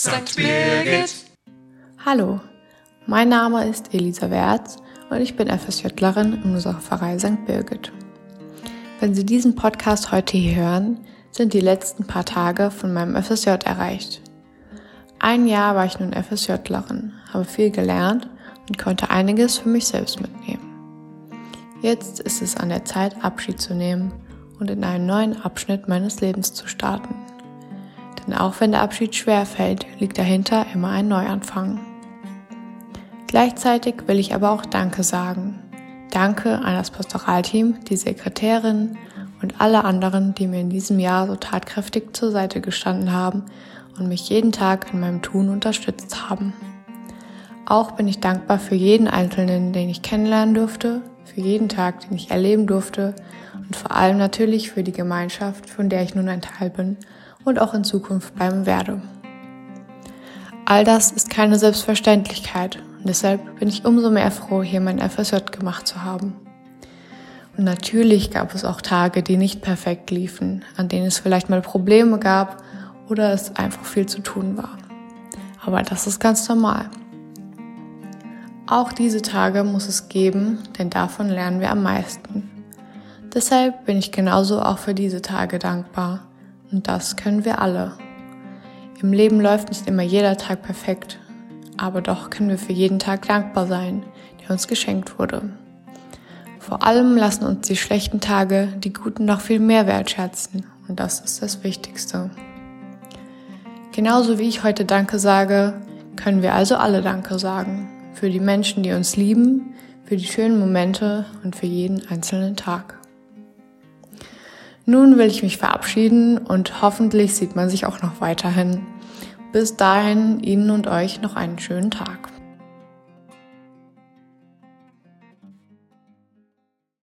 St. Birgit. Hallo, mein Name ist Elisa Wertz und ich bin FSJlerin in unserer Pfarrei St. Birgit. Wenn Sie diesen Podcast heute hier hören, sind die letzten paar Tage von meinem FSJ erreicht. Ein Jahr war ich nun FSJlerin, habe viel gelernt und konnte einiges für mich selbst mitnehmen. Jetzt ist es an der Zeit, Abschied zu nehmen und in einen neuen Abschnitt meines Lebens zu starten. Denn auch wenn der Abschied schwer fällt, liegt dahinter immer ein Neuanfang. Gleichzeitig will ich aber auch Danke sagen. Danke an das Pastoralteam, die Sekretärin und alle anderen, die mir in diesem Jahr so tatkräftig zur Seite gestanden haben und mich jeden Tag in meinem Tun unterstützt haben. Auch bin ich dankbar für jeden Einzelnen, den ich kennenlernen durfte, für jeden Tag, den ich erleben durfte und vor allem natürlich für die Gemeinschaft, von der ich nun ein Teil bin und auch in Zukunft bleiben werde. All das ist keine Selbstverständlichkeit und deshalb bin ich umso mehr froh, hier mein FSJ gemacht zu haben. Und natürlich gab es auch Tage, die nicht perfekt liefen, an denen es vielleicht mal Probleme gab oder es einfach viel zu tun war. Aber das ist ganz normal. Auch diese Tage muss es geben, denn davon lernen wir am meisten. Deshalb bin ich genauso auch für diese Tage dankbar. Und das können wir alle. Im Leben läuft nicht immer jeder Tag perfekt, aber doch können wir für jeden Tag dankbar sein, der uns geschenkt wurde. Vor allem lassen uns die schlechten Tage die guten noch viel mehr wertschätzen und das ist das Wichtigste. Genauso wie ich heute Danke sage, können wir also alle Danke sagen. Für die Menschen, die uns lieben, für die schönen Momente und für jeden einzelnen Tag. Nun will ich mich verabschieden und hoffentlich sieht man sich auch noch weiterhin. Bis dahin Ihnen und euch noch einen schönen Tag.